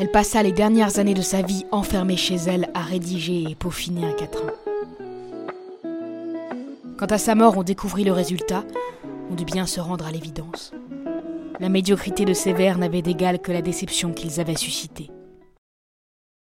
Elle passa les dernières années de sa vie enfermée chez elle à rédiger et peaufiner un quatrain. Quand à sa mort on découvrit le résultat, on dut bien se rendre à l'évidence. La médiocrité de ces vers n'avait d'égal que la déception qu'ils avaient suscitée.